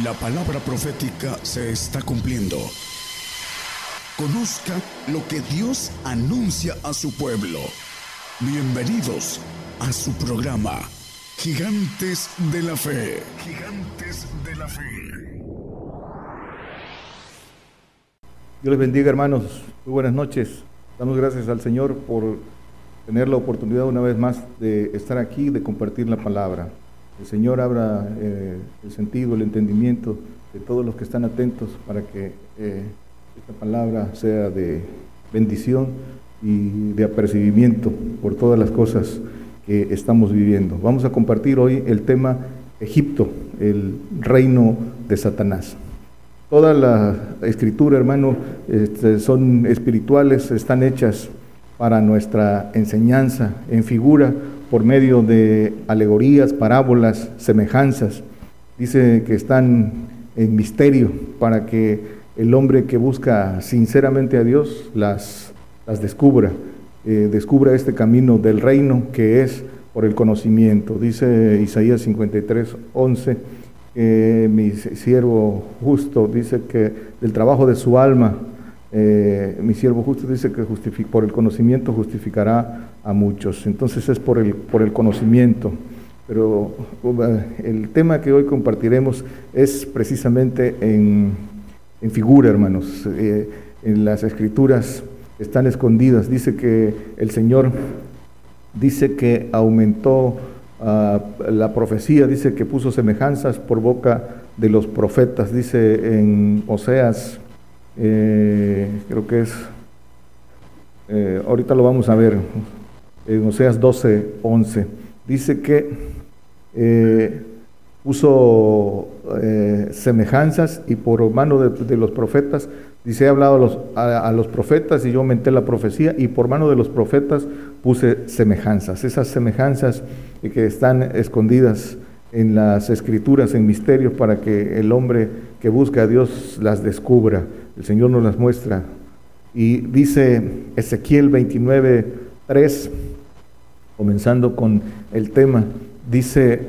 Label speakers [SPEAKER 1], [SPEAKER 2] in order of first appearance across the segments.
[SPEAKER 1] La palabra profética se está cumpliendo. Conozca lo que Dios anuncia a su pueblo. Bienvenidos a su programa, Gigantes de la Fe. Gigantes de la Fe.
[SPEAKER 2] Dios les bendiga hermanos, muy buenas noches. Damos gracias al Señor por tener la oportunidad una vez más de estar aquí, de compartir la palabra Señor abra eh, el sentido, el entendimiento de todos los que están atentos para que eh, esta palabra sea de bendición y de apercibimiento por todas las cosas que estamos viviendo. Vamos a compartir hoy el tema Egipto, el reino de Satanás. Toda la escritura, hermano, este, son espirituales, están hechas para nuestra enseñanza en figura por medio de alegorías, parábolas, semejanzas. Dice que están en misterio para que el hombre que busca sinceramente a Dios las, las descubra, eh, descubra este camino del reino que es por el conocimiento. Dice Isaías 53, 11, mi siervo justo dice que del trabajo de su alma eh, mi siervo justo dice que por el conocimiento justificará a muchos. Entonces es por el, por el conocimiento. Pero uh, el tema que hoy compartiremos es precisamente en, figura, hermanos. Eh, en las escrituras están escondidas. Dice que el Señor dice que aumentó ah, la profecía, dice que puso semejanzas por boca de los profetas. Dice en Oseas eh, creo que es, eh, ahorita lo vamos a ver, en Oseas 12, 11, dice que eh, puso semejanzas y por mano de, los profetas, dice, he hablado a los, a los profetas y yo aumenté la profecía y por mano de los profetas puse semejanzas, esas semejanzas que están escondidas en las escrituras, en misterios, para que el hombre que busca a Dios las descubra. El Señor nos las muestra. Y dice Ezequiel 29, 3, comenzando con el tema, dice,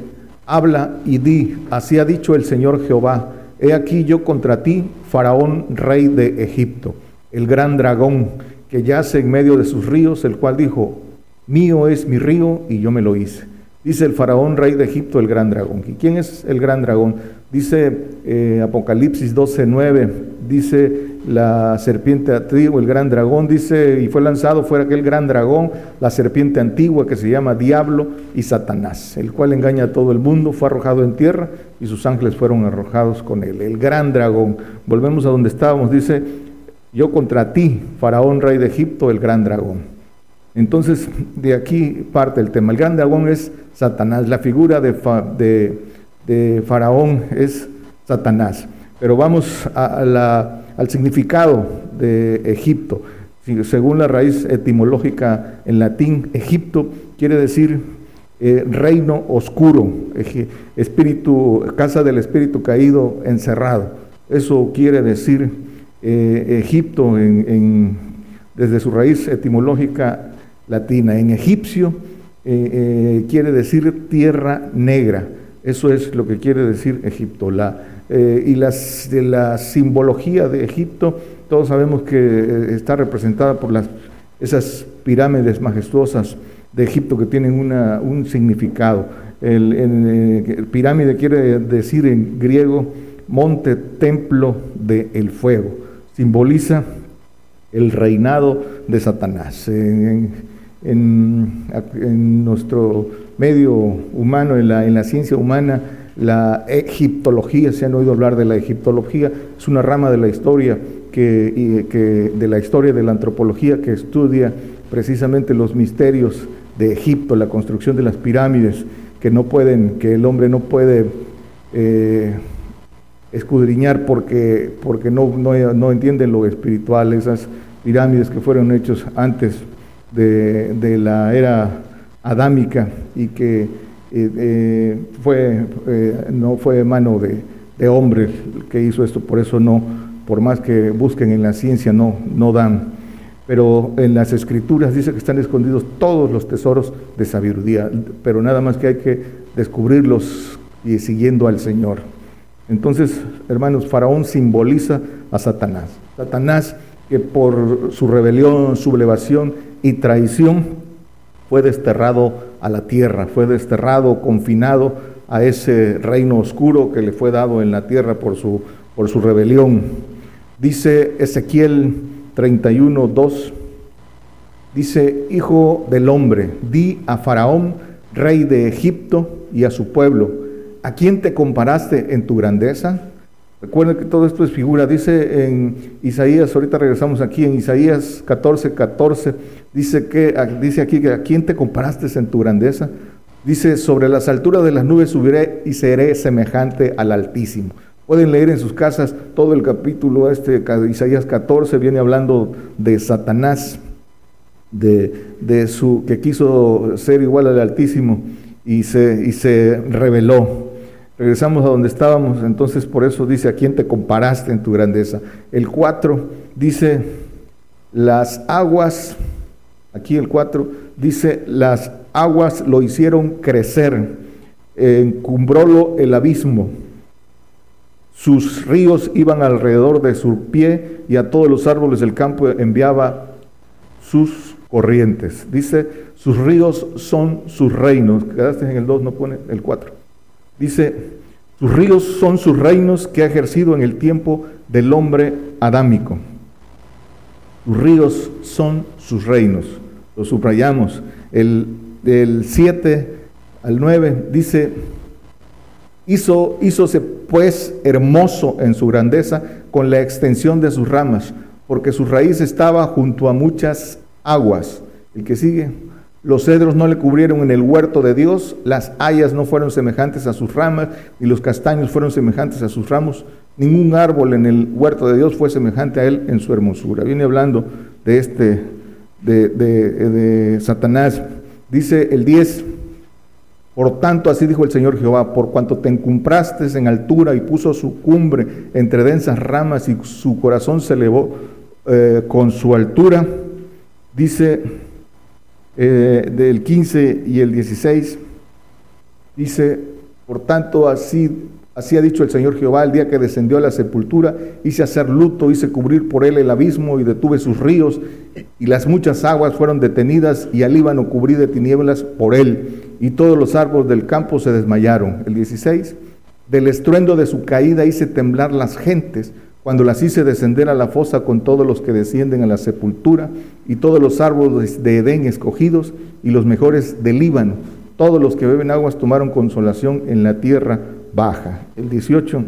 [SPEAKER 2] habla y di, así ha dicho el Señor Jehová, he aquí yo contra ti, Faraón, rey de Egipto, el gran dragón que yace en medio de sus ríos, el cual dijo, mío es mi río y yo me lo hice. Dice el faraón rey de Egipto, el gran dragón. ¿Y quién es el gran dragón? Dice eh, Apocalipsis 12, 9, dice la serpiente antigua, el gran dragón, dice, y fue lanzado fuera aquel gran dragón, la serpiente antigua que se llama Diablo y Satanás, el cual engaña a todo el mundo, fue arrojado en tierra y sus ángeles fueron arrojados con él. El gran dragón. Volvemos a donde estábamos, dice, yo contra ti, faraón rey de Egipto, el gran dragón. Entonces, de aquí parte el tema. El gran dragón es Satanás, la figura de, de, Faraón es Satanás. Pero vamos al significado de Egipto. Según la raíz etimológica en latín, Egipto quiere decir eh, reino oscuro, espíritu, casa del espíritu caído encerrado. Eso quiere decir eh, Egipto desde su raíz etimológica latina. En egipcio eh, quiere decir tierra negra. Eso es lo que quiere decir Egipto. La, eh, y las, de la simbología de Egipto, todos sabemos que está representada por las, esas pirámides majestuosas de Egipto que tienen una, un significado. El, pirámide quiere decir en griego monte, templo del fuego. Simboliza el reinado de Satanás. En, en, nuestro medio humano, en la, en la ciencia humana, la egiptología, se han oído hablar de la egiptología, es una rama de la historia que, que, de la historia de la antropología que estudia precisamente los misterios de Egipto, la construcción de las pirámides, que no pueden, que el hombre no puede eh, escudriñar porque, porque no, no, no entienden lo espiritual, esas pirámides que fueron hechos antes de, la era adámica y que eh, eh, fue, eh, no fue mano de, de, hombre que hizo esto, por eso no, por más que busquen en la ciencia, no, no dan. Pero en las escrituras dice que están escondidos todos los tesoros de sabiduría, pero nada más que hay que descubrirlos y siguiendo al Señor. Entonces, hermanos, Faraón simboliza a Satanás. Satanás que por su rebelión, sublevación y traición fue desterrado a la tierra, fue desterrado, confinado a ese reino oscuro que le fue dado en la tierra por su, por su rebelión. Dice Ezequiel 31, 2, dice, Hijo del hombre, di a Faraón, rey de Egipto, y a su pueblo, ¿a quién te comparaste en tu grandeza? Recuerden que todo esto es figura. Dice en Isaías, ahorita regresamos aquí, en Isaías 14, 14, dice, que, dice aquí que a quién te comparaste en tu grandeza. Dice, sobre las alturas de las nubes subiré y seré semejante al Altísimo. Pueden leer en sus casas todo el capítulo este, Isaías 14, viene hablando de Satanás, de, de su, que quiso ser igual al Altísimo y se, y se. Regresamos a donde estábamos, entonces por eso dice, ¿a quién te comparaste en tu grandeza? El 4 dice, las aguas, aquí el 4 dice, las aguas lo hicieron crecer, encumbrólo el abismo, sus ríos iban alrededor de su pie y a todos los árboles del campo enviaba sus corrientes. Dice, sus ríos son sus reinos. Quedaste en el 2, no pone el 4. Dice, sus ríos son sus reinos que ha ejercido en el tiempo del hombre adámico. Sus ríos son sus reinos. Lo subrayamos. El del 7 al 9 dice, hizo, hízose pues hermoso en su grandeza con la extensión de sus ramas, porque su raíz estaba junto a muchas aguas. El que sigue, los cedros no le cubrieron en el huerto de Dios, las hayas no fueron semejantes a sus ramas, ni los castaños fueron semejantes a sus ramos. Ningún árbol en el huerto de Dios fue semejante a él en su hermosura. Viene hablando de este, de, de Satanás. Dice el 10, por tanto, así dijo el Señor Jehová, por cuanto te encumpraste en altura y puso su cumbre entre densas ramas y su corazón se elevó eh, con su altura, dice eh, del 15 y el 16, dice, por tanto, así, así ha dicho el Señor Jehová, el día que descendió a la sepultura, hice hacer luto, hice cubrir por él el abismo y detuve sus ríos, y las muchas aguas fueron detenidas, y al Líbano cubrí de tinieblas por él, y todos los árboles del campo se desmayaron. El 16, del estruendo de su caída hice temblar las gentes, cuando las hice descender a la fosa con todos los que descienden a la sepultura, y todos los árboles de Edén escogidos, y los mejores del Líbano, todos los que beben aguas tomaron consolación en la tierra baja. El 18,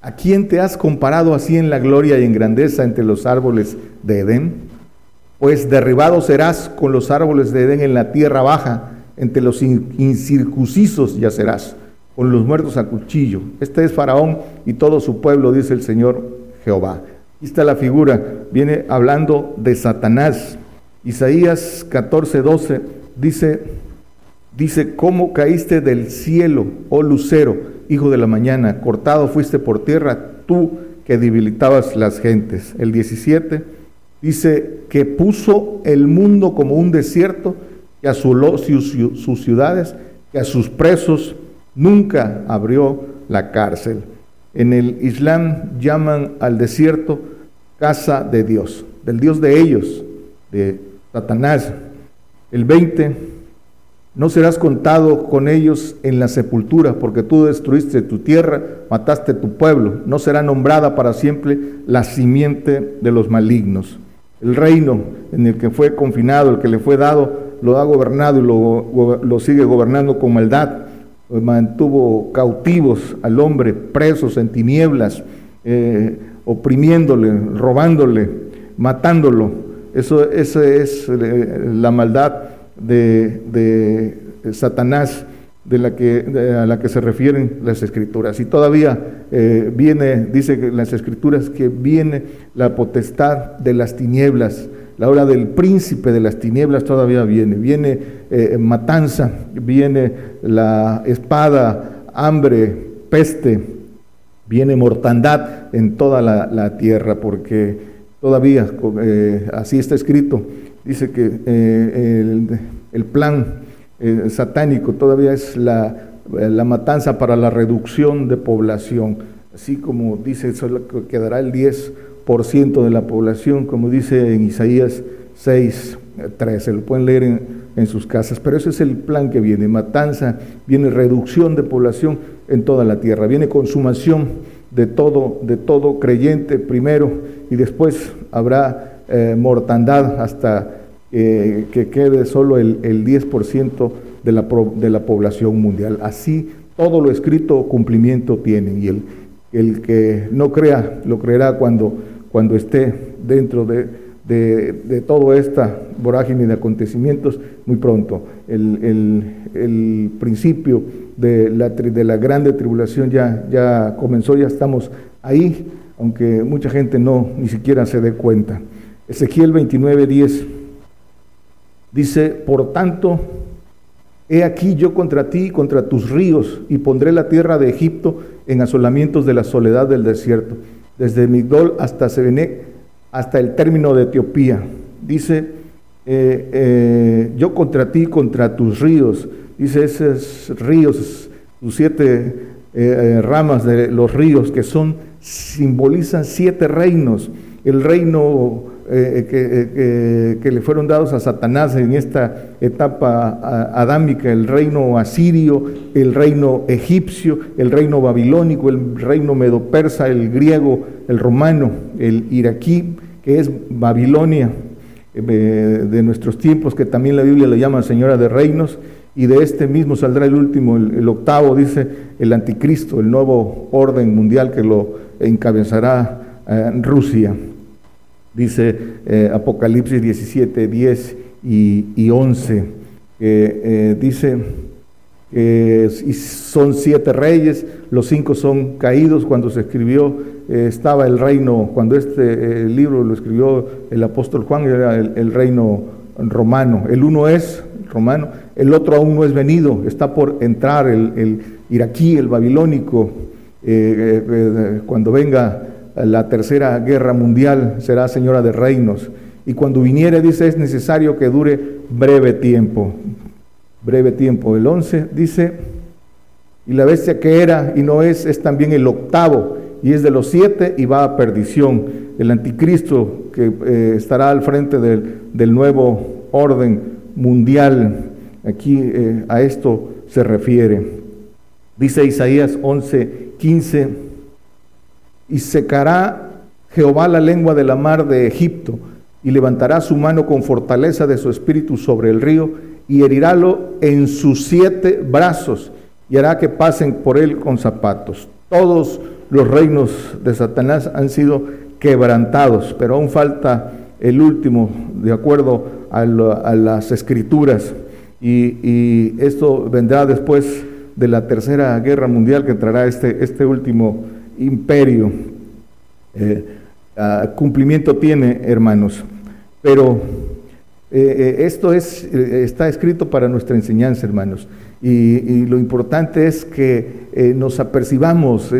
[SPEAKER 2] ¿a quién te has comparado así en la gloria y en grandeza entre los árboles de Edén? Pues derribado serás con los árboles de Edén en la tierra baja, entre los incircuncisos yacerás con los muertos a cuchillo. Este es Faraón y todo su pueblo, dice el Señor Jehová. Aquí está la figura, viene hablando de Satanás. Isaías 14, 12 dice, dice, ¿cómo caíste del cielo, oh lucero, hijo de la mañana? Cortado fuiste por tierra, tú que debilitabas las gentes. El 17 dice, que puso el mundo como un desierto, que asoló sus ciudades, que a sus presos nunca abrió la cárcel. En el Islam llaman al desierto casa de Dios, del Dios de ellos, de Satanás. El 20, no serás contado con ellos en la sepultura, porque tú destruiste tu tierra, mataste tu pueblo. No será nombrada para siempre la simiente de los malignos. El reino en el que fue confinado, el que le fue dado, lo ha gobernado y lo, lo sigue gobernando con maldad mantuvo cautivos al hombre, presos en tinieblas, eh, oprimiéndole, robándole, matándolo. Eso, esa es eh, la maldad de, Satanás de la que, a la que se refieren las escrituras. Y todavía eh, viene, dice que las escrituras que viene la potestad de las tinieblas la hora del príncipe de las tinieblas todavía viene. Viene eh, matanza, viene la espada, hambre, peste, viene mortandad en toda la, tierra, porque todavía, eh, así está escrito, dice que eh, el, plan satánico todavía es la matanza para la reducción de población. Así como dice, solo quedará el 10% de la población, como dice en Isaías 6, 13. Lo pueden leer en, en sus casas. Pero ese es el plan que viene. Matanza, viene reducción de población en toda la tierra. Viene consumación de todo, de todo creyente primero y después habrá eh, mortandad hasta eh, que quede solo el, el 10% de la, de la población mundial. Así todo lo escrito cumplimiento tiene y el, el que no crea lo creerá cuando, cuando esté dentro de, de, de toda esta vorágine de acontecimientos muy pronto. El, el, el principio de la, de la grande tribulación ya, ya comenzó, ya estamos ahí, aunque mucha gente no ni siquiera se dé cuenta. Ezequiel 29, 10 dice, por tanto, he aquí yo contra ti y contra tus ríos, y pondré la tierra de Egipto en asolamientos de la soledad del desierto, desde Migdol hasta Sebenec, hasta el término de Etiopía. Dice, eh, eh, yo contra ti, contra tus ríos, dice esos ríos, sus siete eh, ramas de los ríos que son, simbolizan siete reinos, el reino eh, eh, que, que, le fueron dados a Satanás en esta etapa adámica, el reino asirio, el reino egipcio, el reino babilónico, el reino medo-persa, el griego, el romano, el iraquí, que es Babilonia eh, de nuestros tiempos, que también la Biblia le llama Señora de Reinos, y de este mismo saldrá el último, el octavo, dice el anticristo, el nuevo orden mundial que lo encabezará Rusia dice eh, Apocalipsis 17, 10 y, 11, eh, dice que son siete reyes, los cinco son caídos, cuando se escribió eh, estaba el reino, cuando este libro lo escribió el apóstol Juan, era el, reino romano, el uno es romano, el otro aún no es venido, está por entrar el, el iraquí, el babilónico, cuando venga la tercera guerra mundial, será señora de reinos. Y cuando viniere, dice, es necesario que dure breve tiempo. Breve tiempo. El 11 dice, y la bestia que era y no es, es también el octavo, y es de los siete y va a perdición. El anticristo que eh, estará al frente del, nuevo orden mundial. Aquí eh, a esto se refiere. Dice Isaías 11, 15 y secará Jehová la lengua de la mar de Egipto, y levantará su mano con fortaleza de su espíritu sobre el río, y herirálo en sus siete brazos, y hará que pasen por él con zapatos. Todos los reinos de Satanás han sido quebrantados, pero aún falta el último, de acuerdo a, las escrituras, y, y, esto vendrá después de la tercera guerra mundial que entrará este, este último imperio. Eh, ah, cumplimiento tiene, hermanos. Pero eh, eh, esto es, está escrito para nuestra enseñanza, hermanos. Y, lo importante es que nos apercibamos.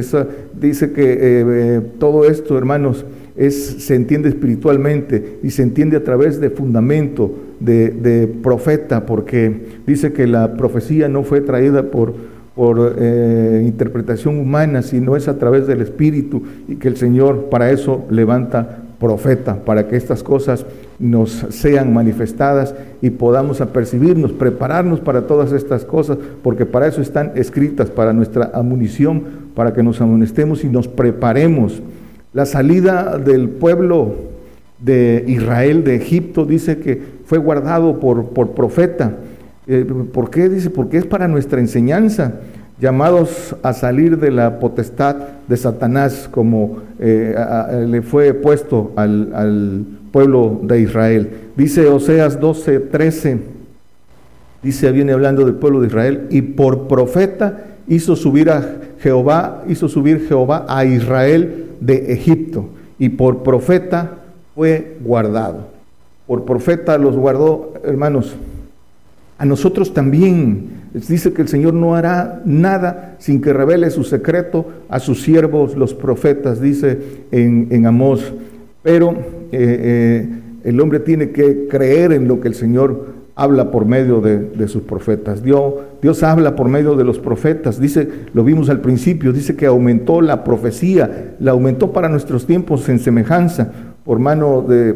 [SPEAKER 2] dice que todo esto, hermanos, es, se entiende espiritualmente y se entiende a través de fundamento, de profeta, porque dice que la profecía no fue traída por por eh, interpretación humana, sino es a través del Espíritu y que el Señor para eso levanta profeta, para que estas cosas nos sean manifestadas y podamos apercibirnos, prepararnos para todas estas cosas, porque para eso están escritas, para nuestra amunición, para que nos amonestemos y nos preparemos. La salida del pueblo de Israel de Egipto dice que fue guardado por, por profeta eh, ¿Por qué? Dice, porque es para nuestra enseñanza, llamados a salir de la potestad de Satanás, como eh, le fue puesto al, pueblo de Israel. Dice Oseas 12, 13, dice, viene hablando del pueblo de Israel, y por profeta hizo subir a Jehová, hizo subir Jehová a Israel de Egipto, y por profeta fue guardado. Por profeta los guardó, hermanos, a nosotros también dice que el Señor no hará nada sin que revele su secreto a sus siervos, los profetas, dice en, Amós. Pero eh, eh, el hombre tiene que creer en lo que el Señor habla por medio de, sus profetas. Dios, Dios habla por medio de los profetas. Dice, lo vimos al principio, dice que aumentó la profecía, la aumentó para nuestros tiempos en semejanza por mano de,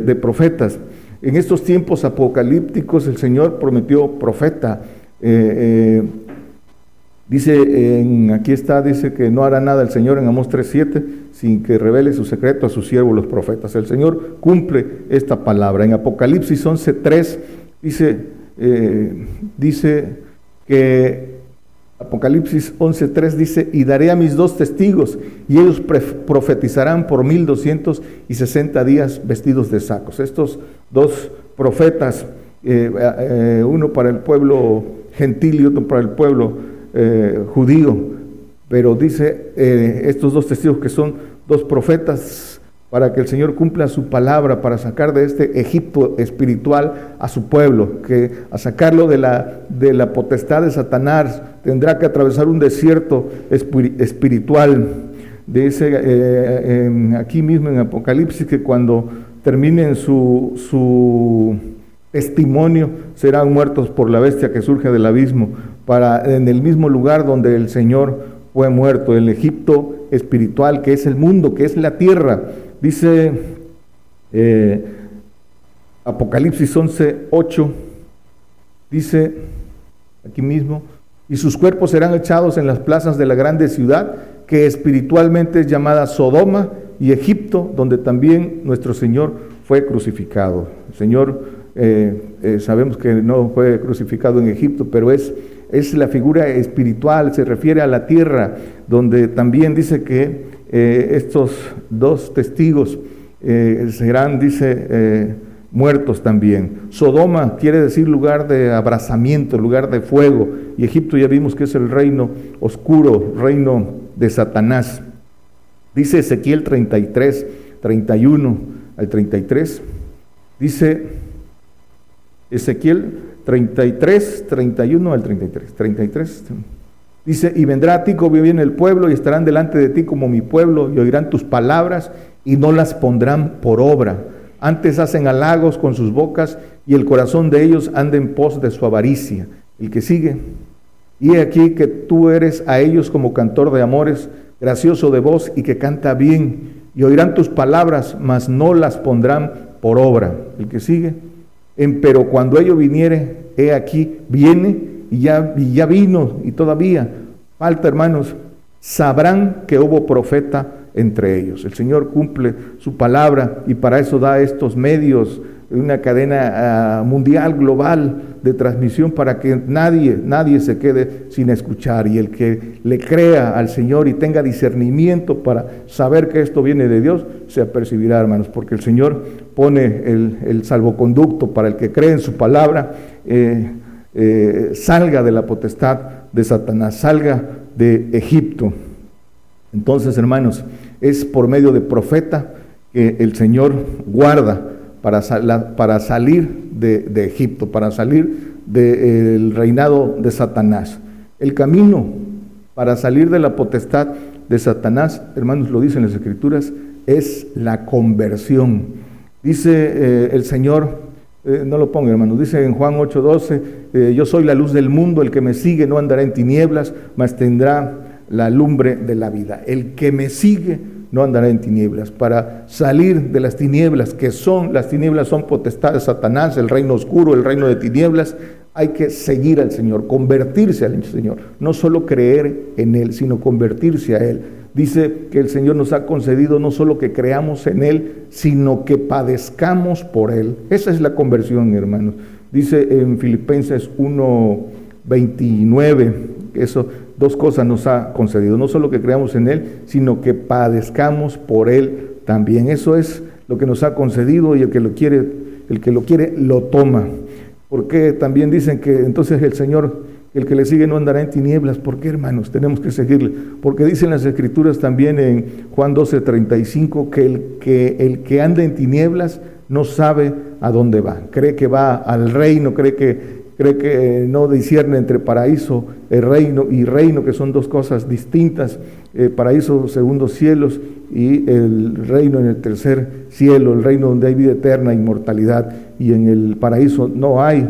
[SPEAKER 2] de profetas. En estos tiempos apocalípticos el Señor prometió profeta. Eh, eh, dice, en, aquí está, dice que no hará nada el Señor en Amós 3.7 sin que revele su secreto a sus siervos los profetas. El Señor cumple esta palabra. En Apocalipsis 11.3 dice, eh, dice que Apocalipsis 11.3 dice, y daré a mis dos testigos, y ellos profetizarán por 1260 días vestidos de sacos. Estos dos profetas, eh, eh, uno para el pueblo gentil y otro para el pueblo eh, judío, pero dice estos dos testigos que son dos profetas para que el Señor cumpla su palabra, para sacar de este Egipto espiritual a su pueblo, que a sacarlo de la, de la potestad de Satanás tendrá que atravesar un desierto espiritual. Dice eh, aquí mismo en Apocalipsis que cuando terminen su, su testimonio serán muertos por la bestia que surge del abismo, para en el mismo lugar donde el Señor fue muerto, el Egipto espiritual, que es el mundo, que es la tierra Dice eh, Apocalipsis 11, 8, dice aquí mismo, y sus cuerpos serán echados en las plazas de la grande ciudad, que espiritualmente es llamada Sodoma y Egipto, donde también nuestro Señor fue crucificado. El Señor, eh, eh, sabemos que no fue crucificado en Egipto, pero es, es la figura espiritual, se refiere a la tierra, donde también dice que eh, estos dos testigos eh, serán, dice, eh, muertos también. Sodoma quiere decir lugar de abrazamiento, lugar de fuego, y Egipto ya vimos que es el reino oscuro, reino de Satanás. Dice Ezequiel 33, 31 al 33, dice Ezequiel 33, 31 al 33, 33. Dice, y vendrá a ti como viene el pueblo y estarán delante de ti como mi pueblo y oirán tus palabras y no las pondrán por obra. Antes hacen halagos con sus bocas y el corazón de ellos anda en pos de su avaricia. El que sigue. Y he aquí que tú eres a ellos como cantor de amores, gracioso de voz y que canta bien. Y oirán tus palabras, mas no las pondrán por obra. El que sigue. Pero cuando ello viniere, he aquí, viene y ya, ya vino y todavía falta, hermanos, sabrán que hubo profeta entre ellos. El Señor cumple su palabra y para eso da estos medios, una cadena ah, mundial, global de transmisión para que nadie, nadie se quede sin escuchar y el que le crea al Señor y tenga discernimiento para saber que esto viene de Dios, se apercibirá, hermanos, porque el Señor pone el, salvoconducto para el que cree en su palabra. Eh, eh, salga de la potestad de Satanás, salga de Egipto. Entonces, hermanos, es por medio de profeta que el Señor guarda para, para salir de, Egipto, para salir del reinado de Satanás. El camino para salir de la potestad de Satanás, hermanos, lo dicen las Escrituras, es la conversión. Dice eh, el Señor eh, no lo ponga, hermano. Dice en Juan 8:12, eh, yo soy la luz del mundo, el que me sigue no andará en tinieblas, mas tendrá la lumbre de la vida. El que me sigue no andará en tinieblas. Para salir de las tinieblas, que son, las tinieblas son potestades de Satanás, el reino oscuro, el reino de tinieblas, hay que seguir al Señor, convertirse al Señor. No solo creer en Él, sino convertirse a Él. Dice que el Señor nos ha concedido no solo que creamos en Él, sino que padezcamos por Él. Esa es la conversión, hermanos. Dice en Filipenses 1:29, eso dos cosas nos ha concedido, no solo que creamos en Él, sino que padezcamos por Él también. Eso es lo que nos ha concedido y el que lo quiere, el que lo quiere lo toma. Porque también dicen que entonces el Señor el que le sigue no andará en tinieblas. ¿Por qué, hermanos? Tenemos que seguirle. Porque dicen las escrituras también en Juan 12, 35, que el que, el que anda en tinieblas no sabe a dónde va. Cree que va al reino, cree que, cree que no discierne entre paraíso el reino y reino, que son dos cosas distintas. Eh, paraíso, segundos cielos, y el reino en el tercer cielo, el reino donde hay vida eterna, inmortalidad. y en el paraíso no hay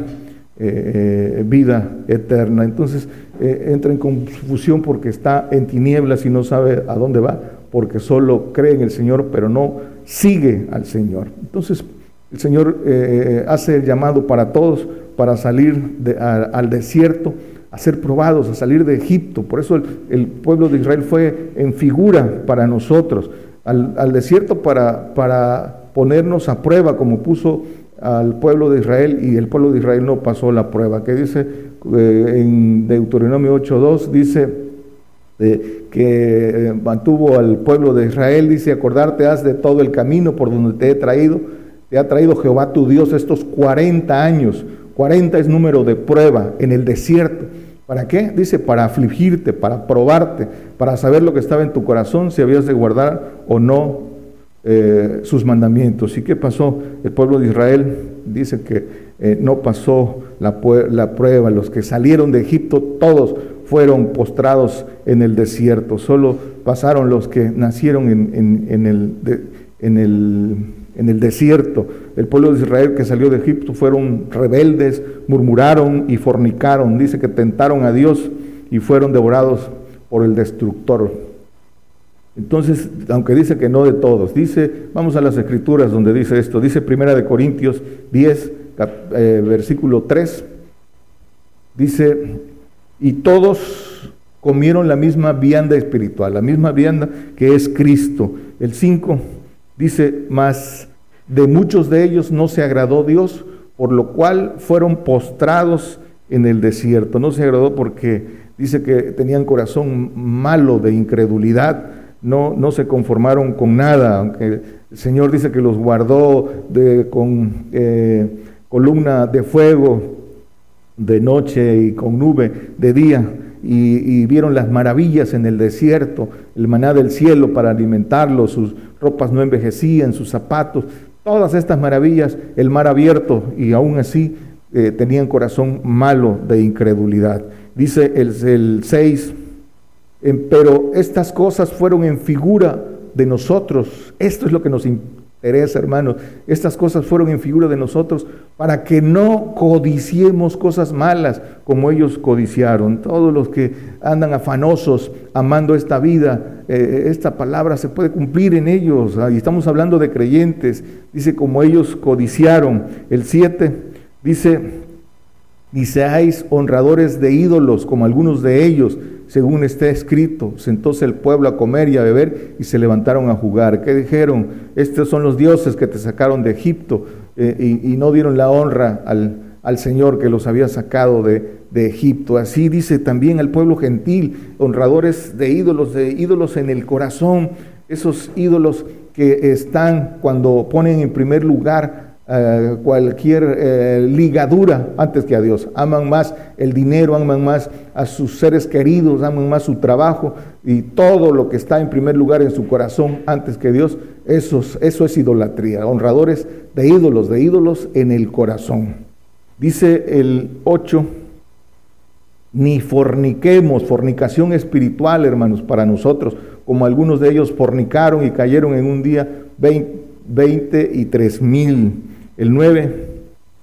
[SPEAKER 2] eh, vida eterna. Entonces entra en confusión porque está en tinieblas y no sabe a dónde va, porque solo cree en el Señor, pero no sigue al Señor. Entonces el Señor hace el llamado para todos para salir al desierto a ser probados, a salir de Egipto. Por eso el, pueblo de Israel fue en figura para nosotros, al, desierto para, para ponernos a prueba, como puso al pueblo de Israel y el pueblo de Israel no pasó la prueba. Que dice eh, en Deuteronomio 8.2, dice eh, que eh, mantuvo al pueblo de Israel, dice, acordarte has de todo el camino por donde te he traído, te ha traído Jehová tu Dios estos 40 años 40 es número de prueba en el desierto. ¿Para qué? Dice, para afligirte, para probarte, para saber lo que estaba en tu corazón, si habías de guardar o no eh, sus mandamientos. ¿Y qué pasó? El pueblo de Israel dice que eh, no pasó la, prueba. Los que salieron de Egipto, todos fueron postrados en el desierto. Solo pasaron los que nacieron en, el, en el en el desierto. El pueblo de Israel que salió de Egipto fueron rebeldes, murmuraron y fornicaron. Dice que tentaron a Dios y fueron devorados por el destructor. Entonces, aunque dice que no de todos, dice, vamos a las escrituras donde dice esto, dice Primera de Corintios 10, eh, versículo 3, dice, y todos comieron la misma vianda espiritual, la misma vianda que es Cristo. El 5 dice, más de muchos de ellos no se agradó Dios, por lo cual fueron postrados en el desierto. No se agradó porque dice que tenían corazón malo de incredulidad, no, no se conformaron con nada, aunque el Señor dice que los guardó de, con eh, columna de fuego de noche y con nube de día. Y, vieron las maravillas en el desierto, el maná del cielo para alimentarlos, sus ropas no envejecían, sus zapatos, todas estas maravillas, el mar abierto, y aún así eh, tenían corazón malo de incredulidad. Dice el, el 6, pero estas cosas fueron en figura de nosotros. Esto es lo que nos interesa, hermanos. Estas cosas fueron en figura de nosotros para que no codiciemos cosas malas como ellos codiciaron. Todos los que andan afanosos amando esta vida, eh, esta palabra se puede cumplir en ellos. Y estamos hablando de creyentes. Dice como ellos codiciaron. El 7 dice, ni seáis honradores de ídolos como algunos de ellos según está escrito. Sentóse el pueblo a comer y a beber y se levantaron a jugar. ¿Qué dijeron? Estos son los dioses que te sacaron de Egipto eh, y, no dieron la honra al, al, Señor que los había sacado de, de Egipto. Así dice también al pueblo gentil, honradores de ídolos, de ídolos en el corazón, esos ídolos que están cuando ponen en primer lugar eh, cualquier eh, ligadura antes que a Dios. Aman más el dinero, aman más a sus seres queridos, aman más su trabajo y todo lo que está en primer lugar en su corazón antes que Dios. Eso, eso es idolatría. Honradores de ídolos, de ídolos en el corazón. Dice el 8, ni forniquemos, fornicación espiritual, hermanos, para nosotros, como algunos de ellos fornicaron y cayeron en un día 20, y tres mil. El 9,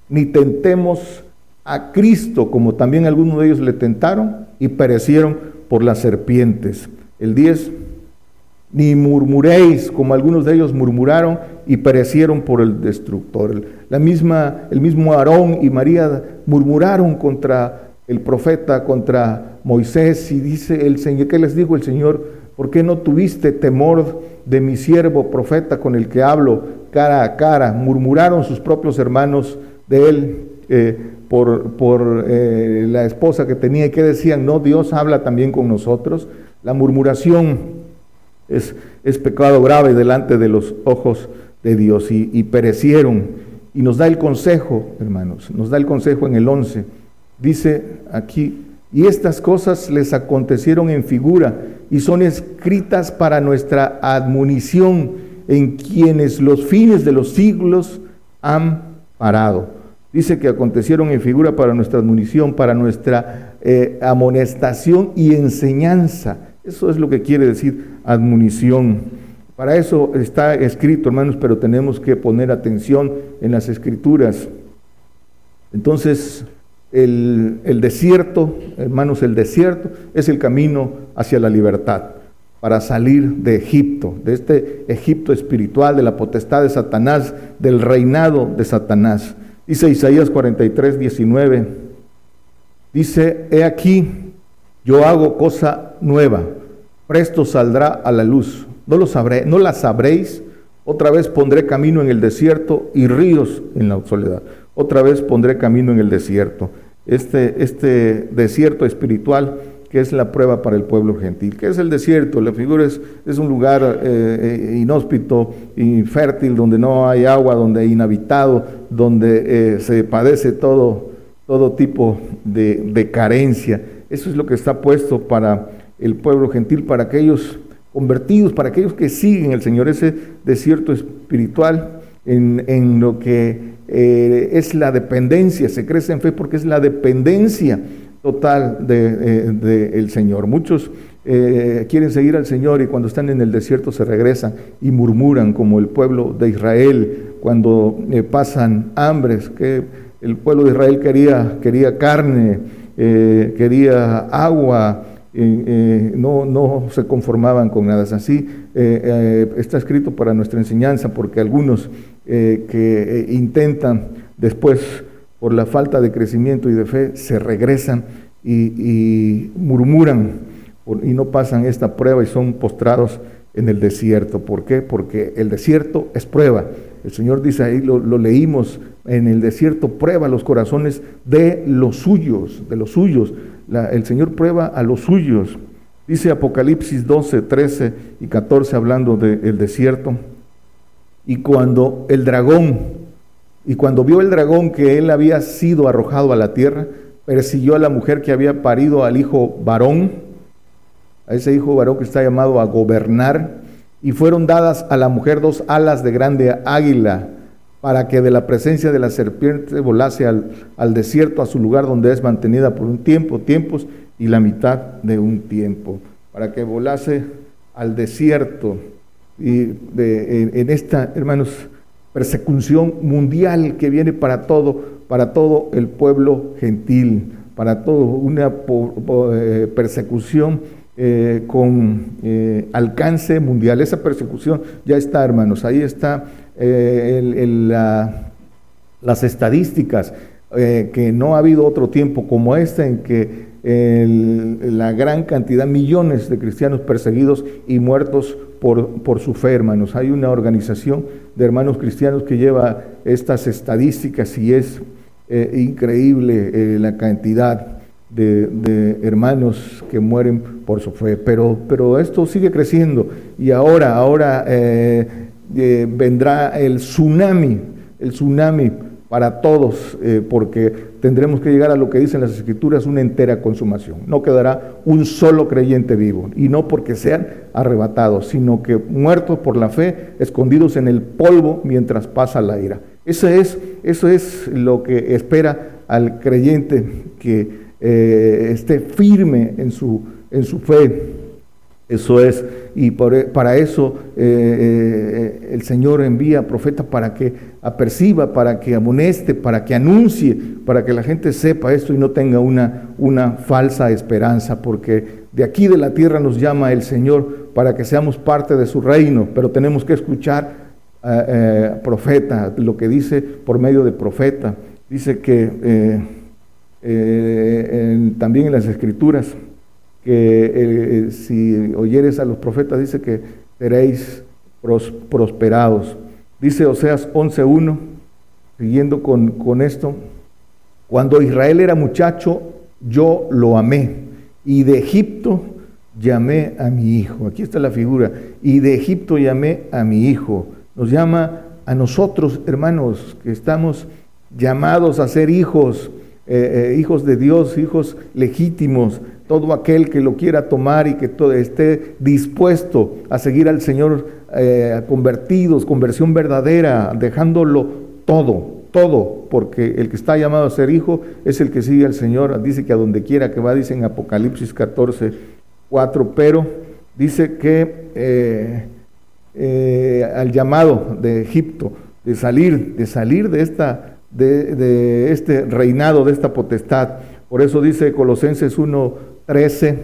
[SPEAKER 2] ni tentemos a Cristo, como también algunos de ellos le tentaron y perecieron por las serpientes. El 10, ni murmuréis, como algunos de ellos murmuraron y perecieron por el destructor. La misma, el mismo Aarón y María murmuraron contra el profeta, contra Moisés, y dice el Señor, ¿qué les dijo el Señor? ¿Por qué no tuviste temor de mi siervo profeta con el que hablo? Cara a cara, murmuraron sus propios hermanos de él eh, por, por eh, la esposa que tenía y que decían, no, Dios habla también con nosotros. La murmuración es, es pecado grave delante de los ojos de Dios y, y, perecieron. Y nos da el consejo, hermanos, nos da el consejo en el 11. Dice aquí, y estas cosas les acontecieron en figura y son escritas para nuestra admonición en quienes los fines de los siglos han parado. Dice que acontecieron en figura para nuestra admonición, para nuestra eh, amonestación y enseñanza. Eso es lo que quiere decir admonición. Para eso está escrito, hermanos, pero tenemos que poner atención en las escrituras. Entonces, el, el, desierto, hermanos, el desierto es el camino hacia la libertad, para salir de Egipto, de este Egipto espiritual, de la potestad de Satanás, del reinado de Satanás. Dice Isaías 43, 19, dice, he aquí, yo hago cosa nueva, presto saldrá a la luz, no lo sabré, no la sabréis, otra vez pondré camino en el desierto y ríos en la soledad. Otra vez pondré camino en el desierto. Este, este desierto espiritual que es la prueba para el pueblo gentil. ¿Qué es el desierto? La figura es, es un lugar eh, eh, inhóspito, infértil, donde no hay agua, donde hay inhabitado, donde eh, se padece todo, todo tipo de, de carencia. Eso es lo que está puesto para el pueblo gentil, para aquellos convertidos, para aquellos que siguen al Señor, ese desierto espiritual en, lo que es la dependencia, se crece en fe porque es la dependencia total del de, eh, Señor. Muchos eh, quieren seguir al Señor y cuando están en el desierto se regresan y murmuran como el pueblo de Israel cuando pasan hambres, que el pueblo de Israel quería, quería carne, quería agua, eh, no, no se conformaban con nada. Así eh, eh, está escrito para nuestra enseñanza, porque algunos que intentan después, por la falta de crecimiento y de fe, se regresan y, murmuran y no pasan esta prueba y son postrados en el desierto. ¿Por qué? Porque el desierto es prueba. El Señor dice ahí, lo, leímos, en el desierto prueba los corazones de los suyos, de los suyos el Señor prueba a los suyos. Dice Apocalipsis 12, 13 y 14 hablando del desierto. Y cuando el dragón, y cuando vio el dragón que él había sido arrojado a la tierra, persiguió a la mujer que había parido al hijo varón, a ese hijo varón que está llamado a gobernar, y fueron dadas a la mujer dos alas de grande águila para que de la presencia de la serpiente volase al, desierto, a su lugar donde es mantenida por un tiempo, tiempos y la mitad de un tiempo, para que volase al desierto. Y de, en, esta, hermanos, persecución mundial que viene para todo, para todo el pueblo gentil, para todo una eh, persecución eh, con eh, alcance mundial. Esa persecución ya está, hermanos, ahí está las estadísticas, que no ha habido otro tiempo como este en que la gran cantidad, millones de cristianos perseguidos y muertos por, por su fe, hermanos. Hay una organización de hermanos cristianos que lleva estas estadísticas y es eh, increíble la cantidad de, hermanos que mueren por su fe. Pero, pero esto sigue creciendo y ahora, ahora eh, vendrá el tsunami, el tsunami para todos, eh, porque tendremos que llegar a lo que dicen las escrituras, una entera consumación. No quedará un solo creyente vivo, y no porque sean arrebatados, sino que muertos por la fe, escondidos en el polvo mientras pasa la ira. Eso es, eso es lo que espera al creyente que eh, esté firme en su, en su fe. Eso es y e, para eso eh, eh, el Señor envía profetas para que aperciba, para que amoneste, para que anuncie, para que la gente sepa esto y no tenga una, una falsa esperanza, porque de aquí de la tierra nos llama el Señor para que seamos parte de su reino, pero tenemos que escuchar eh, profeta, lo que dice por medio de profeta. Dice que también en las escrituras, que eh, si oyeres a los profetas dice que seréis prosperados. Dice Oseas 11.1, siguiendo con, con esto, cuando Israel era muchacho, yo lo amé, y de Egipto llamé a mi hijo. Aquí está la figura, y de Egipto llamé a mi hijo. Nos llama a nosotros, hermanos, que estamos llamados a ser hijos, eh, eh, hijos de Dios, hijos legítimos, todo aquel que lo quiera tomar y que todo, esté dispuesto a seguir al Señor eh, convertidos, conversión verdadera, dejándolo todo, todo, porque el que está llamado a ser hijo es el que sigue al Señor, dice que a donde quiera que va, dice en Apocalipsis 14, 4, pero dice que eh, eh, al llamado de Egipto, de salir, de salir de esta de, este reinado, de esta potestad. Por eso dice Colosenses 1.13,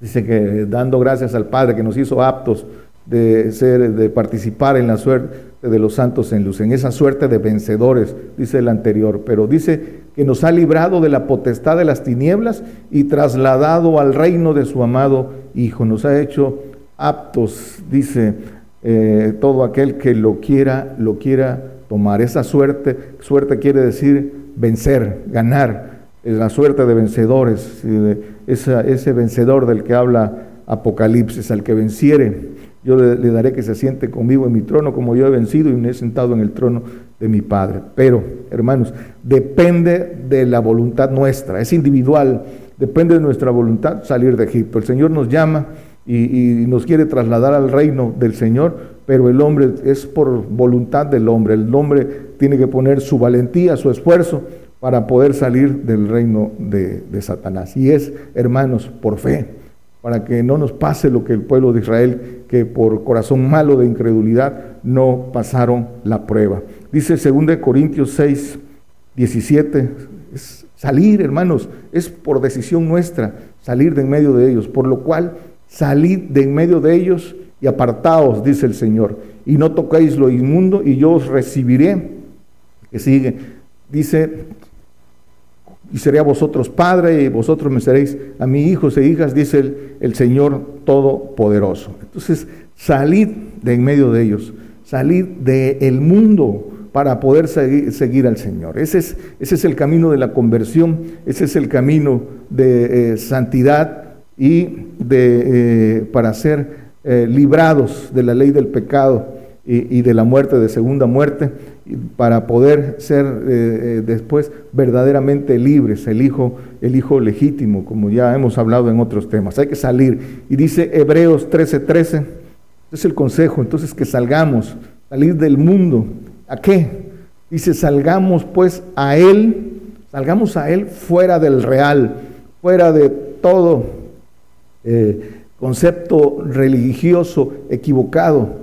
[SPEAKER 2] dice que dando gracias al Padre que nos hizo aptos de ser, de participar en la suerte de los santos en luz, en esa suerte de vencedores, dice el anterior, pero dice que nos ha librado de la potestad de las tinieblas y trasladado al reino de su amado Hijo. Nos ha hecho aptos, dice eh, todo aquel que lo quiera, lo quiera tomar. Esa suerte, suerte quiere decir vencer, ganar, la suerte de vencedores, ese vencedor del que habla Apocalipsis, al que venciere yo le, daré que se siente conmigo en mi trono como yo he vencido y me he sentado en el trono de mi Padre. Pero, hermanos, depende de la voluntad nuestra, es individual, depende de nuestra voluntad salir de Egipto. El Señor nos llama y, nos quiere trasladar al reino del Señor, pero el hombre es por voluntad del hombre. El hombre tiene que poner su valentía, su esfuerzo para poder salir del reino de, Satanás. Y es, hermanos, por fe para que no nos pase lo que el pueblo de Israel, que por corazón malo de incredulidad no pasaron la prueba. Dice 2 Corintios 6, 17, es salir, hermanos, es por decisión nuestra salir de en medio de ellos, por lo cual salid de en medio de ellos y apartaos, dice el Señor, y no toquéis lo inmundo y yo os recibiré. Que sigue, dice y seré a vosotros padre y vosotros me seréis a mis hijos e hijas, dice el, el Señor Todopoderoso. Entonces, salid de en medio de ellos, salid del mundo para poder seguir, seguir, al Señor. Ese es, ese es el camino de la conversión, ese es el camino de eh, santidad y de, eh, para ser eh, librados de la ley del pecado y, y de la muerte, de segunda muerte para poder ser eh, eh, después verdaderamente libres, el hijo, el hijo legítimo, como ya hemos hablado en otros temas. Hay que salir. Y dice Hebreos 13:13, 13, es el consejo, entonces que salgamos, salir del mundo. ¿A qué? Dice, salgamos pues a Él, salgamos a Él fuera del real, fuera de todo eh, concepto religioso equivocado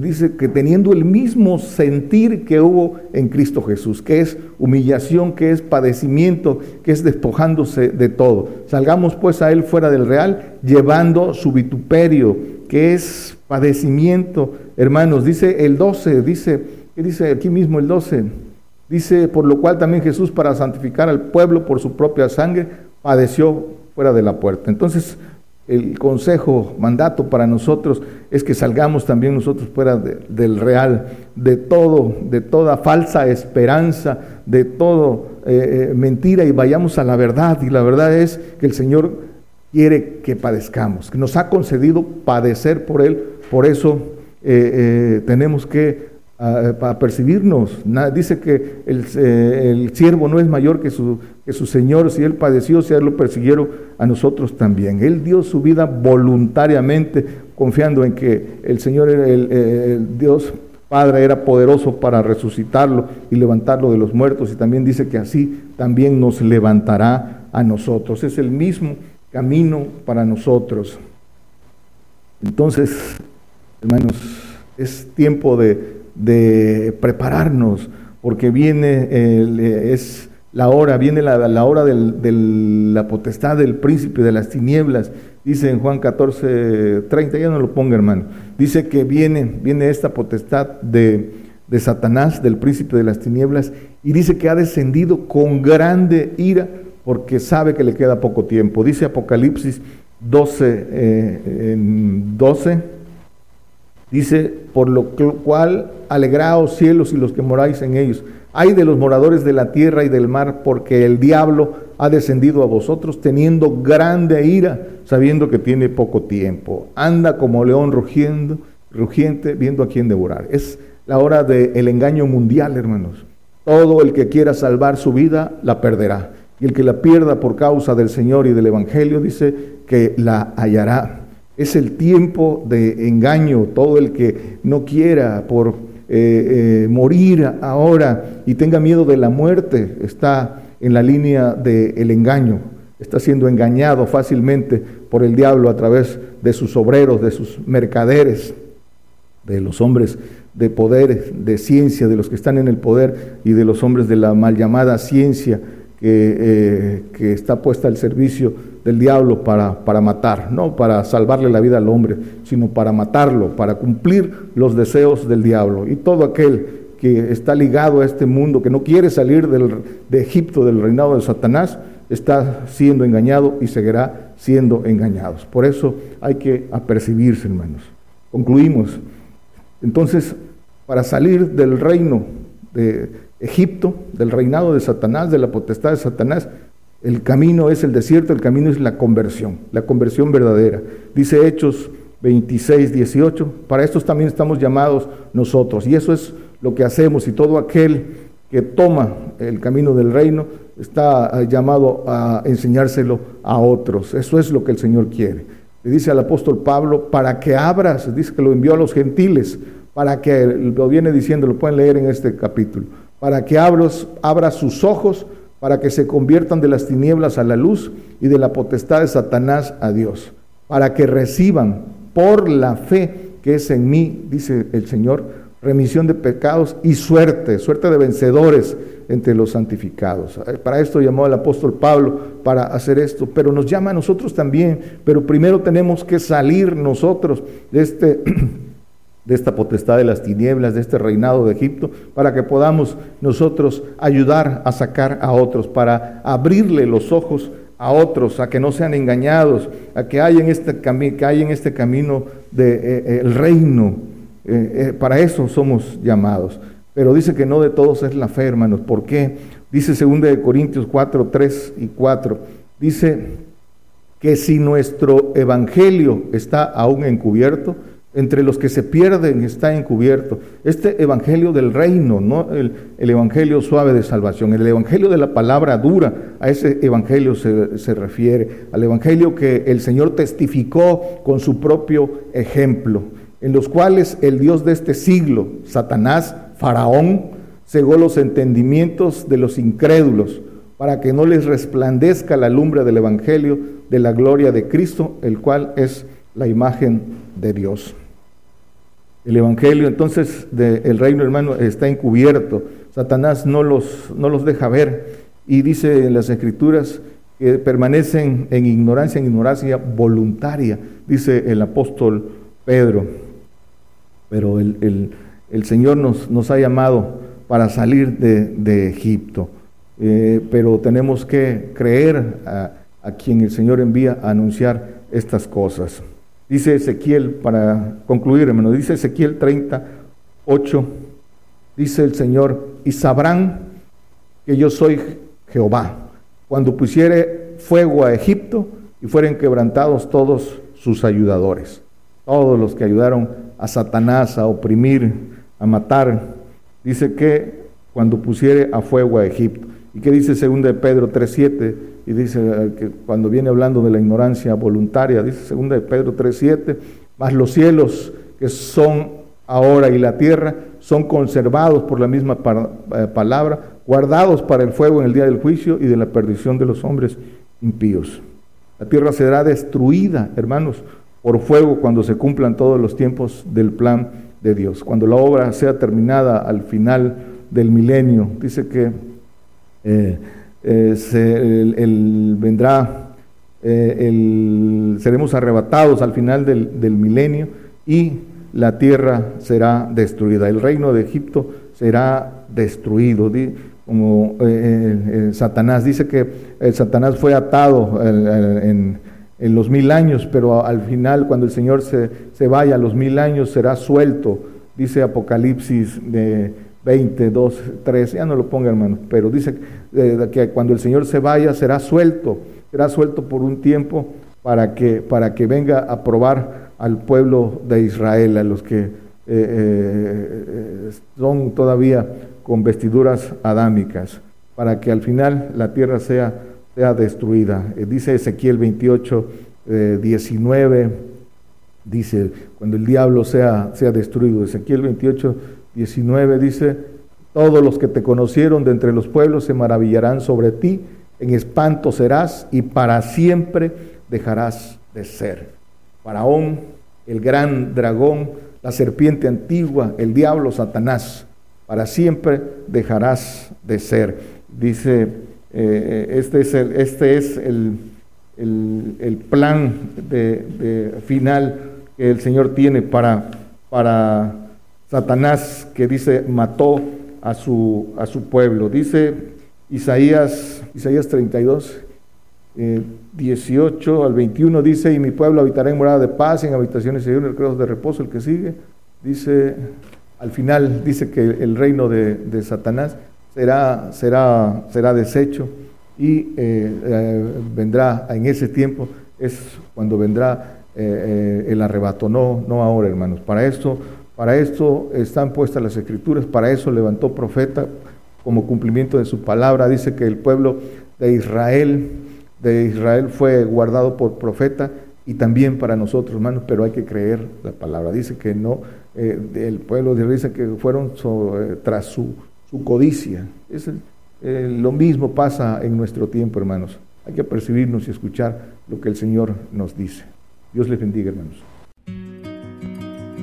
[SPEAKER 2] dice que teniendo el mismo sentir que hubo en Cristo Jesús, que es humillación, que es padecimiento, que es despojándose de todo. Salgamos pues a Él fuera del real, llevando su vituperio, que es padecimiento. Hermanos, dice el 12, dice, ¿qué dice aquí mismo el 12? Dice, por lo cual también Jesús para santificar al pueblo por su propia sangre, padeció fuera de la puerta. Entonces, el consejo, mandato para nosotros es que salgamos también nosotros fuera del real, de todo, de toda falsa esperanza, de todo eh, eh, mentira y vayamos a la verdad. Y la verdad es que el Señor quiere que padezcamos, que nos ha concedido padecer por Él, por eso eh, tenemos que a, percibirnos. dice que el, eh, el, siervo no es mayor que su, que su Señor, si Él padeció, si Él lo persiguieron, a nosotros también. Él dio su vida voluntariamente, confiando en que el Señor, el, el Dios Padre, era poderoso para resucitarlo y levantarlo de los muertos, y también dice que así también nos levantará a nosotros. Es el mismo camino para nosotros. Entonces, hermanos, es tiempo de de prepararnos, porque viene, eh, es la hora, viene la, hora de la potestad del príncipe de las tinieblas, dice en Juan 14, 30, ya no lo ponga hermano, dice que viene, viene esta potestad de, de Satanás, del príncipe de las tinieblas, y dice que ha descendido con grande ira porque sabe que le queda poco tiempo. Dice Apocalipsis 12, eh, 12 Dice, por lo cual alegraos cielos y los que moráis en ellos. Hay de los moradores de la tierra y del mar, porque el diablo ha descendido a vosotros teniendo grande ira, sabiendo que tiene poco tiempo. Anda como león rugiendo, rugiente, viendo a quién devorar. Es la hora del engaño mundial, hermanos. Todo el que quiera salvar su vida, la perderá. Y el que la pierda por causa del Señor y del Evangelio, dice que la hallará. Es el tiempo de engaño. Todo el que no quiera por eh, eh, morir ahora y tenga miedo de la muerte está en la línea del engaño. Está siendo engañado fácilmente por el diablo a través de sus obreros, de sus mercaderes. de los hombres de poder, de ciencia, de los que están en el poder y de los hombres de la mal llamada ciencia que, eh, que está puesta al servicio del diablo para, para matar, no para salvarle la vida al hombre, sino para matarlo, para cumplir los deseos del diablo. Y todo aquel que está ligado a este mundo, que no quiere salir del, de Egipto, del reinado de Satanás, está siendo engañado y seguirá siendo engañados. Por eso hay que apercibirse, hermanos. Concluimos. Entonces, para salir del reino de Egipto, del reinado de Satanás, de la potestad de Satanás, el camino es el desierto, el camino es la conversión, la conversión verdadera. Dice Hechos 26, 18, para estos también estamos llamados nosotros. Y eso es lo que hacemos y todo aquel que toma el camino del reino está eh, llamado a enseñárselo a otros. Eso es lo que el Señor quiere. Le dice al apóstol Pablo, para que abras, dice que lo envió a los gentiles, para que, lo viene diciendo, lo pueden leer en este capítulo, para que abras, abra sus ojos, para que se conviertan de las tinieblas a la luz y de la potestad de Satanás a Dios, para que reciban por la fe que es en mí, dice el Señor, remisión de pecados y suerte, suerte de vencedores entre los santificados. Eh, para esto llamó el apóstol Pablo, para hacer esto, pero nos llama a nosotros también, pero primero tenemos que salir nosotros de este... de esta potestad de las tinieblas, de este reinado de Egipto, para que podamos nosotros ayudar a sacar a otros, para abrirle los ojos a otros, a que no sean engañados, a que hay en este, que hay en este camino del de, eh, el reino eh, eh, para eso somos llamados. Pero dice que no de todos es la fe, hermanos. ¿Por qué? Dice 2 Corintios 4, 3 y 4. Dice que si nuestro evangelio está aún encubierto, entre los que se pierden está encubierto. Este evangelio del reino, no el, el, evangelio suave de salvación, el evangelio de la palabra dura, a ese evangelio se, se, refiere, al evangelio que el Señor testificó con su propio ejemplo en los cuales el Dios de este siglo, Satanás, Faraón, cegó los entendimientos de los incrédulos para que no les resplandezca la lumbre del Evangelio de la gloria de Cristo, el cual es la imagen de Dios. El Evangelio entonces del reino hermano está encubierto, Satanás no los, no los deja ver y dice en las escrituras que permanecen en ignorancia, en ignorancia voluntaria, dice el apóstol Pedro pero el, Señor nos, nos, ha llamado para salir de, Egipto. Eh, pero tenemos que creer a, quien el Señor envía a anunciar estas cosas. Dice Ezequiel, para concluir, hermano, dice Ezequiel 38, dice el Señor, y sabrán que yo soy Jehová, cuando pusiere fuego a Egipto y fueren quebrantados todos sus ayudadores, todos los que ayudaron a Satanás a oprimir, a matar. Dice que cuando pusiere a fuego a Egipto. ¿Y qué dice 2 de Pedro 3.7? Y dice eh, que cuando viene hablando de la ignorancia voluntaria, dice 2 de Pedro 3.7, más los cielos que son ahora y la tierra son conservados por la misma eh, palabra, guardados para el fuego en el día del juicio y de la perdición de los hombres impíos. La tierra será destruida, hermanos, por fuego cuando se cumplan todos los tiempos del plan de Dios. Cuando la obra sea terminada al final del milenio, dice que eh, eh, el, vendrá, eh, seremos arrebatados al final del, milenio y la tierra será destruida. El reino de Egipto será destruido. Como Satanás dice que Satanás fue atado en en los mil años, pero al final, cuando el Señor se, se vaya a los mil años, será suelto, dice Apocalipsis de 20, 2, 3, ya no lo ponga hermano, pero dice eh, que cuando el Señor se vaya, será suelto, será suelto por un tiempo para que, para que venga a probar al pueblo de Israel, a los que eh, eh, son todavía con vestiduras adámicas, para que al final la tierra sea sea destruida. Dice Ezequiel 28, 19, eh, dice, cuando el diablo sea, sea destruido. Ezequiel 28, 19 dice, todos los que te conocieron de entre los pueblos se maravillarán sobre ti, en espanto serás y para siempre dejarás de ser. Faraón el gran dragón, la serpiente antigua, el diablo, Satanás. Para siempre dejarás de ser. Dice, eh, este es el, este es el, el, plan de, final que el Señor tiene para, para Satanás, que dice, mató a su, a su pueblo. Dice Isaías, Isaías 32, 18 eh, al 21 dice, y mi pueblo habitará en morada de paz, en habitaciones y en de reposo, el que sigue, dice, al final dice que el reino de, Satanás será, será, será deshecho y eh, eh, vendrá en ese tiempo, es cuando vendrá el arrebato, no, no ahora hermanos, para esto, para esto están puestas las escrituras, para eso levantó profeta como cumplimiento de su palabra, dice que el pueblo de Israel, de Israel fue guardado por profeta y también para nosotros, hermanos, pero hay que creer la palabra. Dice que no, eh, el pueblo de Israel dice que fueron eh, tras su, su codicia. Es, lo mismo pasa en nuestro tiempo, hermanos. Hay que percibirnos y escuchar lo que el Señor nos dice. Dios les bendiga, hermanos.